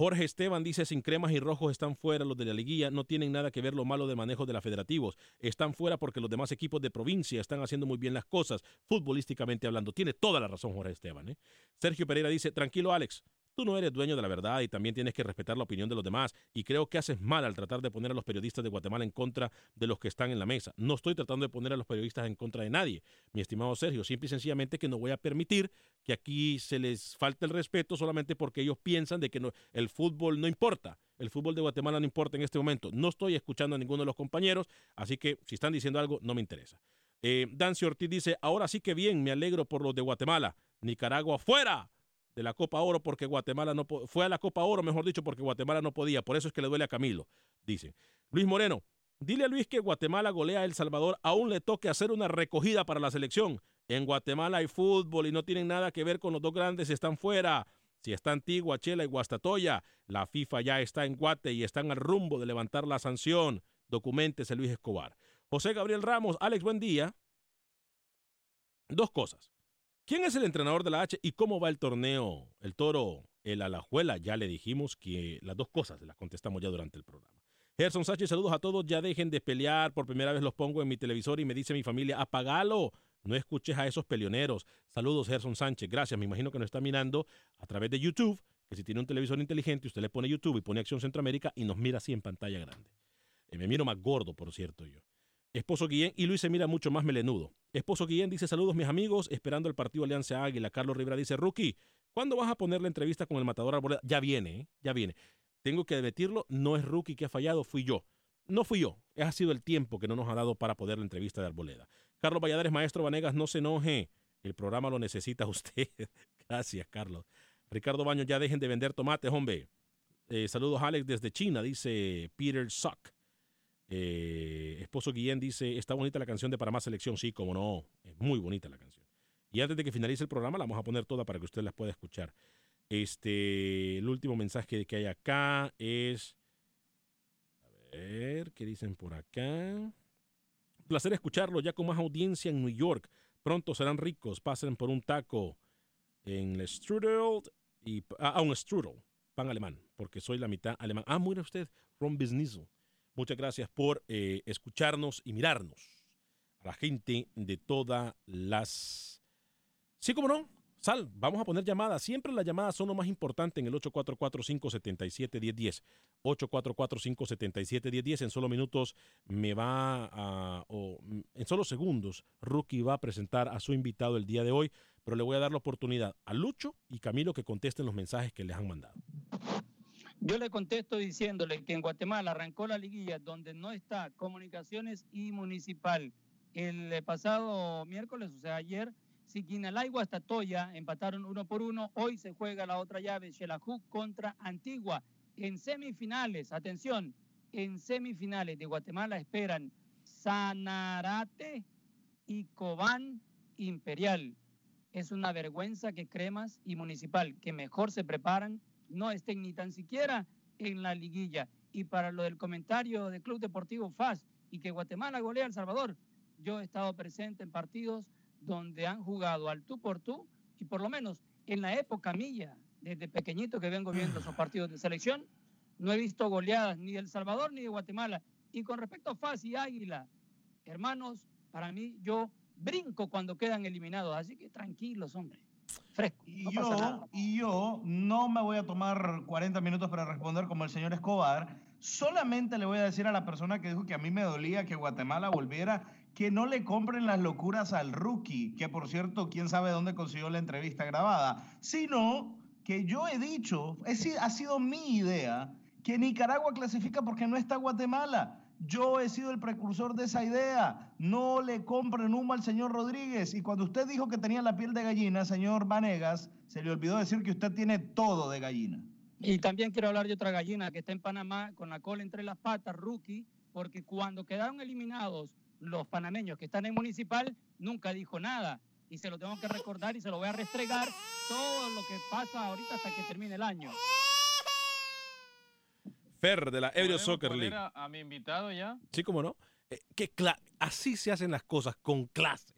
Jorge Esteban dice, sin cremas y rojos están fuera los de la liguilla, no tienen nada que ver lo malo de manejo de la federativos, están fuera porque los demás equipos de provincia están haciendo muy bien las cosas, futbolísticamente hablando. Tiene toda la razón Jorge Esteban. ¿eh? Sergio Pereira dice, tranquilo Alex, Tú no eres dueño de la verdad y también tienes que respetar la opinión de los demás. Y creo que haces mal al tratar de poner a los periodistas de Guatemala en contra de los que están en la mesa. No estoy tratando de poner a los periodistas en contra de nadie, mi estimado Sergio. Simple y sencillamente que no voy a permitir que aquí se les falte el respeto solamente porque ellos piensan de que el fútbol no importa. El fútbol de Guatemala no importa en este momento. No estoy escuchando a ninguno de los compañeros, así que si están diciendo algo, no me interesa. Eh, Dancy Ortiz dice, ahora sí que bien, me alegro por los de Guatemala. Nicaragua fuera de la Copa Oro porque Guatemala no fue a la Copa Oro, mejor dicho, porque Guatemala no podía. Por eso es que le duele a Camilo, dice. Luis Moreno, dile a Luis que Guatemala golea a El Salvador, aún le toque hacer una recogida para la selección. En Guatemala hay fútbol y no tienen nada que ver con los dos grandes, están fuera. Si está Antigua, Chela y Guastatoya, la FIFA ya está en Guate y están al rumbo de levantar la sanción. Documentese Luis Escobar. José Gabriel Ramos, Alex, buen día. Dos cosas. ¿Quién es el entrenador de la H y cómo va el torneo? El toro, el Alajuela, ya le dijimos que las dos cosas las contestamos ya durante el programa. Gerson Sánchez, saludos a todos. Ya dejen de pelear. Por primera vez los pongo en mi televisor y me dice mi familia, apagalo. No escuches a esos peleoneros. Saludos, Gerson Sánchez. Gracias. Me imagino que nos está mirando a través de YouTube. Que si tiene un televisor inteligente, usted le pone YouTube y pone Acción Centroamérica y nos mira así en pantalla grande. Eh, me miro más gordo, por cierto, yo. Esposo Guillén y Luis se mira mucho más melenudo. Esposo Guillén dice saludos mis amigos, esperando el partido Alianza Águila. Carlos Rivera dice, Rookie, ¿cuándo vas a poner la entrevista con el matador Arboleda? Ya viene, ¿eh? ya viene. Tengo que admitirlo, no es Rookie que ha fallado, fui yo. No fui yo, ha sido el tiempo que no nos ha dado para poder la entrevista de Arboleda. Carlos Valladares, maestro Vanegas, no se enoje. El programa lo necesita usted. Gracias, Carlos. Ricardo Baño, ya dejen de vender tomates, hombre. Eh, saludos, Alex, desde China, dice Peter Suck. Eh, esposo Guillén dice, está bonita la canción de Para Más Selección. Sí, como no, es muy bonita la canción. Y antes de que finalice el programa, la vamos a poner toda para que usted la pueda escuchar. Este, el último mensaje que hay acá es, a ver, ¿qué dicen por acá? Placer escucharlo ya con más audiencia en New York. Pronto serán ricos, pasen por un taco en el strudel y ah, un strudel, pan alemán, porque soy la mitad alemán. Ah, mira usted, Ron Business. Muchas gracias por eh, escucharnos y mirarnos. A la gente de todas las... Sí, como no. Sal, vamos a poner llamadas. Siempre las llamadas son lo más importante en el 844-577-1010. 844-577-1010. En solo minutos me va a... o en solo segundos, Rookie va a presentar a su invitado el día de hoy, pero le voy a dar la oportunidad a Lucho y Camilo que contesten los mensajes que les han mandado. Yo le contesto diciéndole que en Guatemala arrancó la liguilla donde no está comunicaciones y municipal. El eh, pasado miércoles, o sea, ayer, Siquinalagua hasta Toya empataron uno por uno. Hoy se juega la otra llave, Xelajú contra Antigua. En semifinales, atención, en semifinales de Guatemala esperan Sanarate y Cobán Imperial. Es una vergüenza que Cremas y Municipal, que mejor se preparan, no estén ni tan siquiera en la liguilla. Y para lo del comentario del Club Deportivo FAS y que Guatemala golea El Salvador, yo he estado presente en partidos donde han jugado al tú por tú y por lo menos en la época mía, desde pequeñito que vengo viendo esos partidos de selección, no he visto goleadas ni de El Salvador ni de Guatemala. Y con respecto a FAS y Águila, hermanos, para mí yo brinco cuando quedan eliminados, así que tranquilos, hombre. Y, yo, y yo no me voy a tomar 40 minutos para responder como el señor Escobar. Solamente le voy a decir a la persona que dijo que a mí me dolía que Guatemala volviera que no le compren las locuras al rookie, que por cierto, quién sabe dónde consiguió la entrevista grabada, sino que yo he dicho, es, ha sido mi idea, que Nicaragua clasifica porque no está Guatemala. Yo he sido el precursor de esa idea. No le compren humo al señor Rodríguez. Y cuando usted dijo que tenía la piel de gallina, señor Vanegas, se le olvidó decir que usted tiene todo de gallina. Y también quiero hablar de otra gallina que está en Panamá con la cola entre las patas, rookie, porque cuando quedaron eliminados los panameños que están en municipal, nunca dijo nada. Y se lo tengo que recordar y se lo voy a restregar todo lo que pasa ahorita hasta que termine el año. Fer de la Ebrio Soccer League. A, a, mi invitado ya? Sí, cómo no. Eh, que así se hacen las cosas, con clase.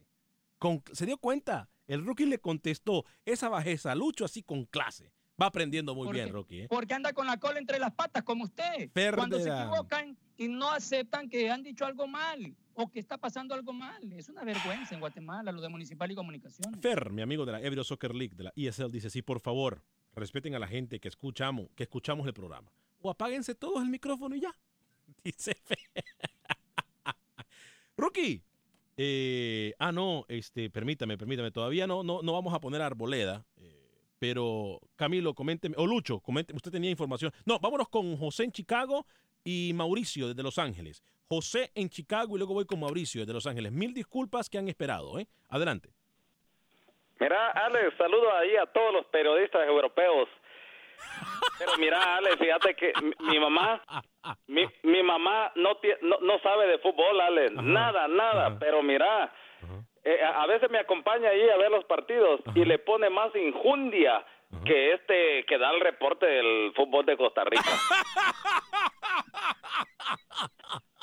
Con, ¿Se dio cuenta? El rookie le contestó esa bajeza, Lucho, así con clase. Va aprendiendo muy bien, Rookie. ¿eh? Porque anda con la cola entre las patas, como usted. Fer Cuando se equivocan y no aceptan que han dicho algo mal o que está pasando algo mal. Es una vergüenza en Guatemala, lo de Municipal y Comunicaciones. Fer, mi amigo de la Ebrio Soccer League, de la ESL, dice, sí, por favor, respeten a la gente que escuchamos, que escuchamos el programa o apáguense todos el micrófono y ya. Dice Rookie. Eh, ah, no, este, permítame, permítame. Todavía no, no, no vamos a poner arboleda. Eh, pero Camilo, coménteme. O Lucho, coménteme. Usted tenía información. No, vámonos con José en Chicago y Mauricio desde Los Ángeles. José en Chicago y luego voy con Mauricio desde Los Ángeles. Mil disculpas que han esperado. ¿eh? Adelante. Mira, Alex, saludo ahí a todos los periodistas europeos pero mira, Ale, fíjate que mi, mamá, mi, mi mamá no, no, no sabe de fútbol, Ale, nada, nada, pero mira, eh, a veces me acompaña ahí a ver los partidos y le pone más injundia que este que da el reporte del fútbol de Costa Rica.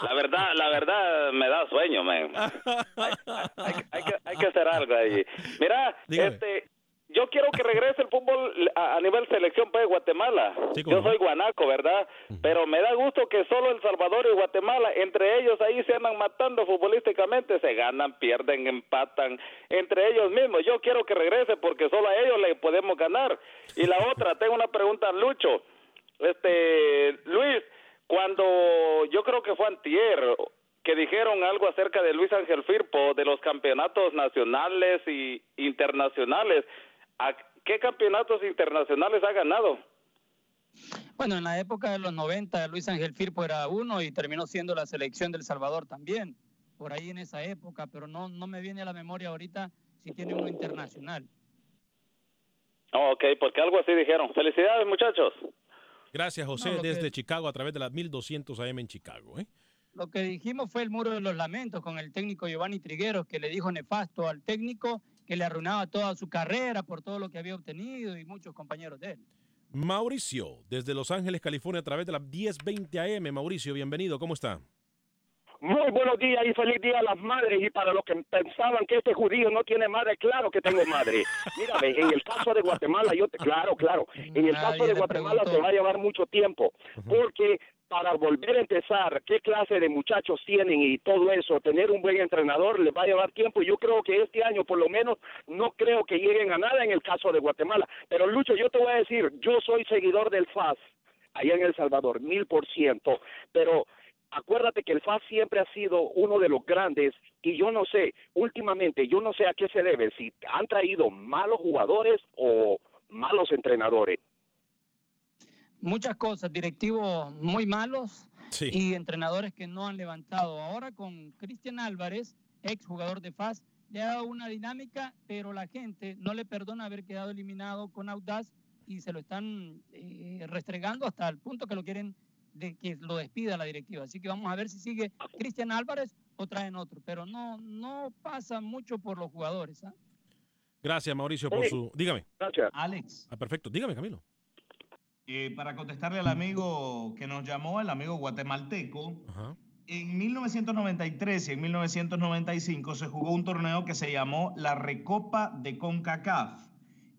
La verdad, la verdad me da sueño, man. Hay, hay- hay que, hay que hacer algo ahí. Mira, Dígame. este, yo quiero que regrese el fútbol a, nivel selección pues, de Guatemala. Sí, yo soy guanaco, ¿verdad? Pero me da gusto que solo El Salvador y Guatemala, entre ellos ahí se andan matando futbolísticamente, se ganan, pierden, empatan entre ellos mismos. Yo quiero que regrese porque solo a ellos le podemos ganar. Y la otra, tengo una pregunta a Lucho. Este, Luis, cuando yo creo que fue antier que dijeron algo acerca de Luis Ángel Firpo de los campeonatos nacionales y internacionales. ¿A qué campeonatos internacionales ha ganado? Bueno, en la época de los 90, Luis Ángel Firpo era uno y terminó siendo la selección del Salvador también, por ahí en esa época, pero no, no me viene a la memoria ahorita si tiene uno internacional. Oh, ok, porque algo así dijeron. Felicidades, muchachos. Gracias, José, No, lo que- desde Chicago a través de las 1200 AM en Chicago. ¿eh? Lo que dijimos fue el muro de los lamentos con el técnico Giovanni Trigueros, que le dijo nefasto al técnico, que le arruinaba toda su carrera por todo lo que había obtenido y muchos compañeros de él. Mauricio, desde Los Ángeles, California, a través de las 1020 AM. Mauricio, bienvenido, ¿cómo está? Muy buenos días y feliz día a las madres. Y para los que pensaban que este judío no tiene madre, claro que tengo madre. Mírame, en el caso de Guatemala, yo te, claro, claro, en el caso de Guatemala preguntó. te va a llevar mucho tiempo, porque para volver a empezar, qué clase de muchachos tienen y todo eso, tener un buen entrenador les va a llevar tiempo. Yo creo que este año, por lo menos, no creo que lleguen a nada en el caso de Guatemala. Pero Lucho, yo te voy a decir, yo soy seguidor del FAS allá en El Salvador, mil por ciento, pero acuérdate que el FAS siempre ha sido uno de los grandes y yo no sé, últimamente, yo no sé a qué se debe, si han traído malos jugadores o malos entrenadores. Muchas cosas, directivos muy malos Sí. y entrenadores que no han levantado. Ahora con Cristian Álvarez, ex jugador de FAS, le ha dado una dinámica, pero la gente no le perdona haber quedado eliminado con Audaz y se lo están eh, restregando hasta el punto que lo quieren de que lo despida la directiva. Así que vamos a ver si sigue Cristian Álvarez o traen otro, pero no no pasa mucho por los jugadores. ¿ah? Gracias, Mauricio, por su... Dígame. Gracias. Alex, Ah, perfecto, dígame, Camilo. Eh, para contestarle al amigo que nos llamó, el amigo guatemalteco, Ajá. en 1993 y en 1995 se jugó un torneo que se llamó la Recopa de CONCACAF.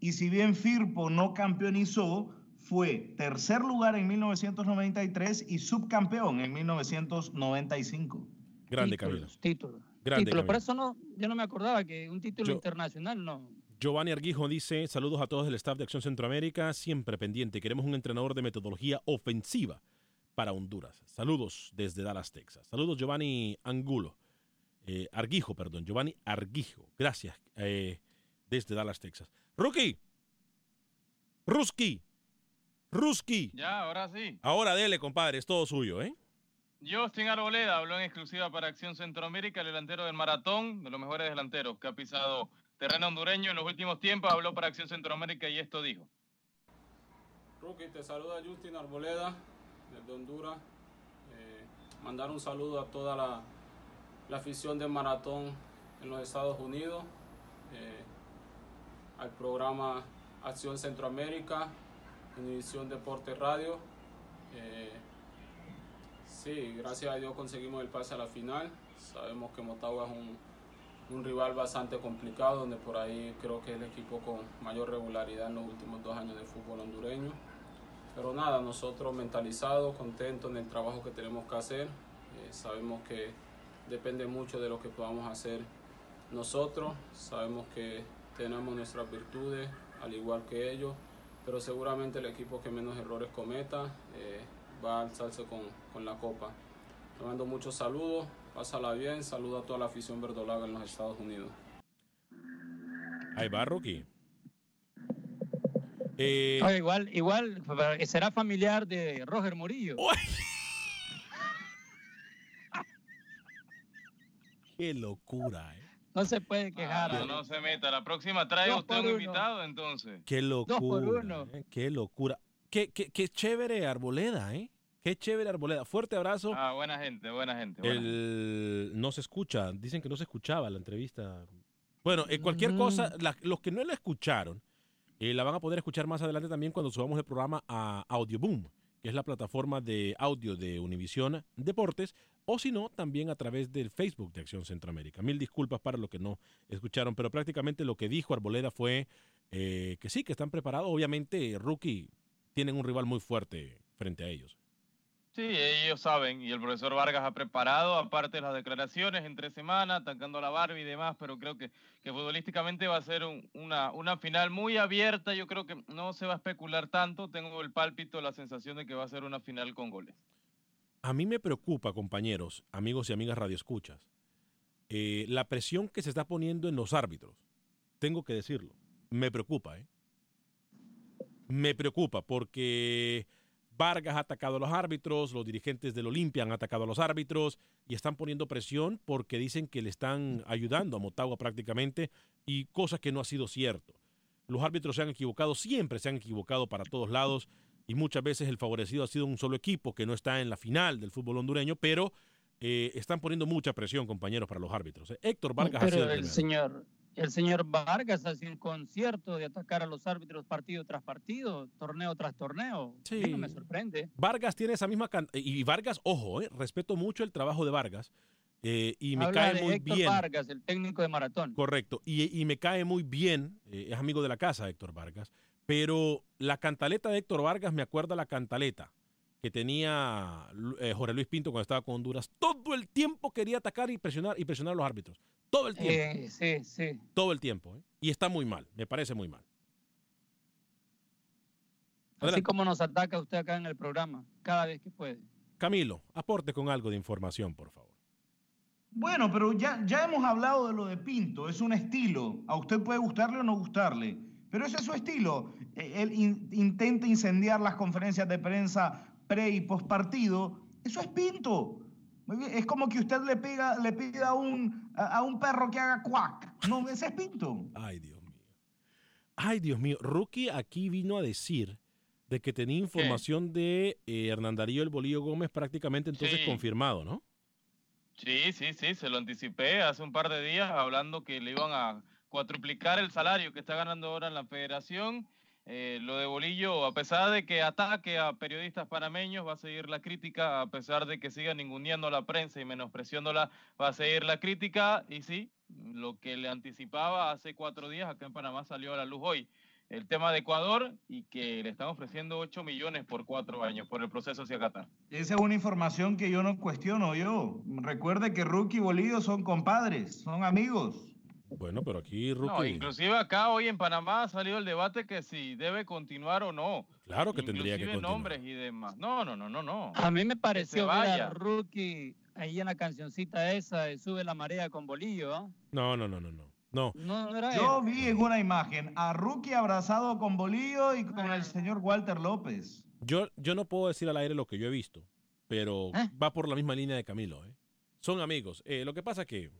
Y si bien Firpo no campeonizó, fue tercer lugar en 1993 y subcampeón en 1995. Grande, Camilo. Títulos, títulos. Grande, títulos. Por Camilo. eso no, yo no me acordaba que un título Yo- internacional no. Giovanni Arguijo dice, saludos a todos del staff de Acción Centroamérica, siempre pendiente, queremos un entrenador de metodología ofensiva para Honduras. Saludos desde Dallas, Texas. Saludos Giovanni Angulo, eh, Arguijo, perdón, Giovanni Arguijo, gracias, eh, desde Dallas, Texas. Rookie, Ruski, Ruski, Ya, ahora sí. ahora dele, compadre, es todo suyo, ¿eh? Justin Arboleda habló en exclusiva para Acción Centroamérica, el delantero del maratón, de los mejores delanteros que ha pisado terreno hondureño en los últimos tiempos. Habló para Acción Centroamérica y esto dijo. Rookie, te saluda Justin Arboleda, desde Honduras. Eh, mandar un saludo a toda la, la afición de maratón en los Estados Unidos, eh, al programa Acción Centroamérica, Univisión Deporte Radio. Eh, sí, gracias a Dios conseguimos el pase a la final. Sabemos que Motagua es un, un rival bastante complicado, donde por ahí creo que es el equipo con mayor regularidad en los últimos dos años de fútbol hondureño. Pero nada, nosotros mentalizados, contentos en el trabajo que tenemos que hacer. Eh, sabemos que depende mucho de lo que podamos hacer nosotros. Sabemos que tenemos nuestras virtudes, al igual que ellos, pero seguramente el equipo que menos errores cometa eh, va a alzarse con, con la copa. Te mando muchos saludos, pásala bien, saludo a toda la afición verdolaga en los Estados Unidos. Ahí va, Rookie. Eh, igual, igual será familiar de Roger Murillo. qué locura, ¿eh? No se puede quejar. No, Ale. no se meta. La próxima trae Dos usted por un uno. invitado, entonces. Qué Dos por locura. uno. ¿eh? Qué locura. Qué, qué, qué chévere Arboleda, ¿eh? Qué chévere Arboleda. Fuerte abrazo. Ah, buena gente, buena gente. buena gente. El, no se escucha. Dicen que no se escuchaba la entrevista. Bueno, eh, cualquier Mm. cosa, la- los que no la escucharon, Eh, la van a poder escuchar más adelante también cuando subamos el programa a Audioboom, que es la plataforma de audio de Univisión Deportes, o si no, también a través del Facebook de Acción Centroamérica. Mil disculpas para los que no escucharon, pero prácticamente lo que dijo Arboleda fue eh, que sí, que están preparados. Obviamente, Rookie tienen un rival muy fuerte frente a ellos. Sí, ellos saben, y el profesor Vargas ha preparado, aparte de las declaraciones entre semana, atacando a la Barbie y demás, pero creo que, que futbolísticamente va a ser una, una final muy abierta, yo creo que no se va a especular tanto, tengo el pálpito, la sensación de que va a ser una final con goles. A mí me preocupa, compañeros, amigos y amigas radioescuchas, eh, la presión que se está poniendo en los árbitros. Tengo que decirlo, me preocupa, ¿eh? Me preocupa porque Vargas ha atacado a los árbitros, los dirigentes del Olimpia han atacado a los árbitros y están poniendo presión porque dicen que le están ayudando a Motagua prácticamente y cosas que no ha sido cierto. Los árbitros se han equivocado, siempre se han equivocado para todos lados y muchas veces el favorecido ha sido un solo equipo que no está en la final del fútbol hondureño, pero eh, están poniendo mucha presión, compañeros, para los árbitros. ¿eh? Héctor Vargas ha sido el, señor el señor Vargas hace un concierto de atacar a los árbitros partido tras partido, torneo tras torneo. Sí. no me sorprende. Vargas tiene esa misma... Y Vargas, ojo, eh, respeto mucho el trabajo de Vargas. Eh, y me cae muy Héctor bien. Vargas, el técnico de maratón. Correcto. Y, me cae muy bien, eh, es amigo de la casa Héctor Vargas. Pero la cantaleta de Héctor Vargas me acuerda la cantaleta que tenía Jorge Luis Pinto cuando estaba con Honduras. Todo el tiempo quería atacar y presionar, y presionar a los árbitros. Todo el tiempo. sí, sí. Todo el tiempo. ¿eh? Y está muy mal, me parece muy mal. Así como nos ataca usted acá en el programa, cada vez que puede. Camilo, aporte con algo de información, por favor. Bueno, pero ya, ya hemos hablado de lo de Pinto, es un estilo. A usted puede gustarle o no gustarle, pero ese es su estilo. E, él intenta incendiar las conferencias de prensa pre y post partido. Eso es Pinto. Es como que usted le, pega, le pida a un, a, un perro que haga cuac. No, ese es Pinto. Ay, Dios mío. Ay, Dios mío. Rookie aquí vino a decir de que tenía información de eh, Hernán Darío El Bolillo Gómez prácticamente entonces confirmado, ¿no? Sí, sí, sí, se lo anticipé hace un par de días hablando que le iban a cuatriplicar el salario que está ganando ahora en la federación eh, lo de Bolillo, a pesar de que ataque a periodistas panameños, va a seguir la crítica, a pesar de que siga ninguneando la prensa y menospreciándola, va a seguir la crítica. Y sí, lo que le anticipaba hace cuatro días acá en Panamá salió a la luz hoy. El tema de Ecuador y que le están ofreciendo 8 millones por cuatro años por el proceso hacia Qatar. Esa es una información que yo no cuestiono yo. Recuerde que Rookie y Bolillo son compadres, son amigos. Bueno, pero aquí Rookie... No, inclusive acá hoy en Panamá ha salido el debate que si debe continuar o no. Claro que tendría que continuar. nombres y demás. No, no, no, no, no. A mí me pareció ver a Rookie ahí en la cancioncita esa de Sube la marea con bolillo, ¿ah? No, no, no, no, no. No. Yo vi en una imagen a Rookie abrazado con Bolillo y con el señor Walter López. Yo, yo no puedo decir al aire lo que yo he visto, pero ¿Eh? va por la misma línea de Camilo. ¿eh? Son amigos. Eh, lo que pasa que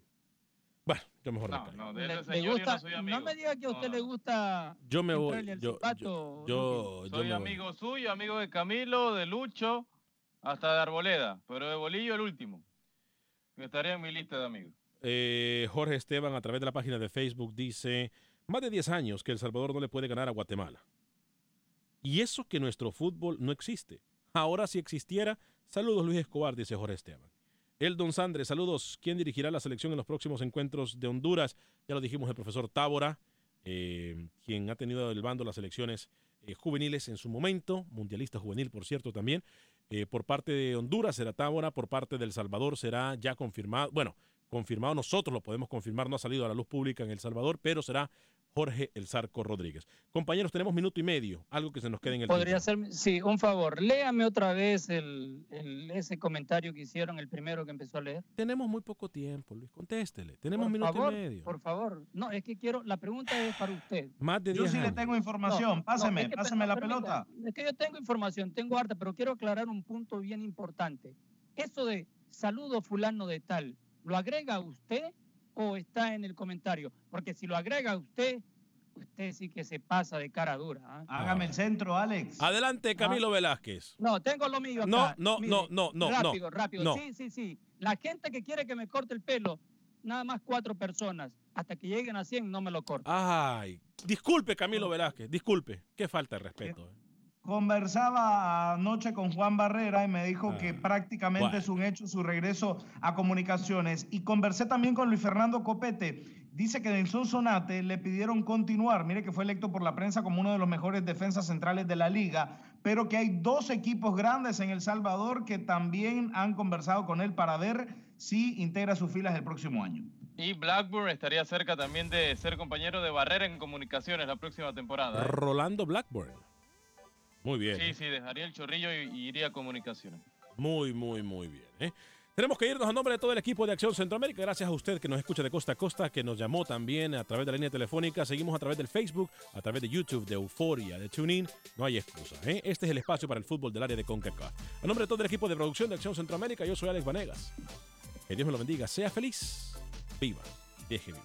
bueno, yo mejor no, no, de no, me diga que a usted le gusta. Yo me voy. Yo, yo, soy amigo suyo, amigo de Camilo, de Lucho, hasta de Arboleda, pero de Bolillo el último. Que estaría en mi lista de amigos. Eh, Jorge Esteban, a través de la página de Facebook, dice: Más de 10 años que El Salvador no le puede ganar a Guatemala. Y eso que nuestro fútbol no existe. Ahora, si existiera, saludos Luis Escobar, dice Jorge Esteban. El Don Sandre, saludos. ¿Quién dirigirá la selección en los próximos encuentros de Honduras? Ya lo dijimos, el profesor Tábora, eh, quien ha tenido el bando las selecciones eh, juveniles en su momento, mundialista juvenil, por cierto, también. Eh, por parte de Honduras será Tábora, por parte del Salvador será ya confirmado, bueno, confirmado nosotros lo podemos confirmar, no ha salido a la luz pública en El Salvador, pero será Jorge El Zarco Rodríguez. Compañeros, tenemos minuto y medio, algo que se nos quede en el Podría ser, sí, un favor, léame otra vez el, ese comentario que hicieron, el primero que empezó a leer. Tenemos muy poco tiempo, Luis, contéstele. Tenemos minuto y medio. Por favor, no, es que quiero, la pregunta es para usted. Más de Yo sí le tengo información, pásame, pásame la pelota. Es que yo tengo información, tengo harta, pero quiero aclarar un punto bien importante. Eso de saludo fulano de tal, ¿lo agrega usted o está en el comentario? Porque si lo agrega usted, usted sí que se pasa de cara dura. ¿ah? Hágame el centro, Alex. Adelante, Camilo ah. Velázquez. No, tengo lo mío acá. No, no, no, no, no. Rápido, rápido. Sí, sí, sí. La gente que quiere que me corte el pelo, nada más cuatro personas. Hasta que lleguen a 100 no me lo corto. Ay, disculpe Camilo Velázquez, disculpe. Qué falta de respeto. eh. Conversaba anoche con Juan Barrera y me dijo que prácticamente bueno. es un hecho su regreso a comunicaciones. Y conversé también con Luis Fernando Copete. Dice que en Sonsonate le pidieron continuar. Mire que fue electo por la prensa como uno de los mejores defensas centrales de la liga, pero que hay dos equipos grandes en El Salvador que también han conversado con él para ver si integra sus filas el próximo año. Y Blackburn estaría cerca también de ser compañero de Barrera en comunicaciones la próxima temporada. ¿eh? Rolando Blackburn. Muy bien. Sí, sí, dejaría el chorrillo y, y iría a comunicaciones. Muy, muy, muy bien. ¿eh? Tenemos que irnos a nombre de todo el equipo de Acción Centroamérica. Gracias a usted que nos escucha de costa a costa, que nos llamó también a través de la línea telefónica. Seguimos a través del Facebook, a través de YouTube, de Euforia, de TuneIn. No hay excusa. ¿eh? Este es el espacio para el fútbol del área de CONCACAF. A nombre de todo el equipo de producción de Acción Centroamérica, yo soy Alex Vanegas. Que Dios me lo bendiga. Sea feliz. Viva. Deje vivir.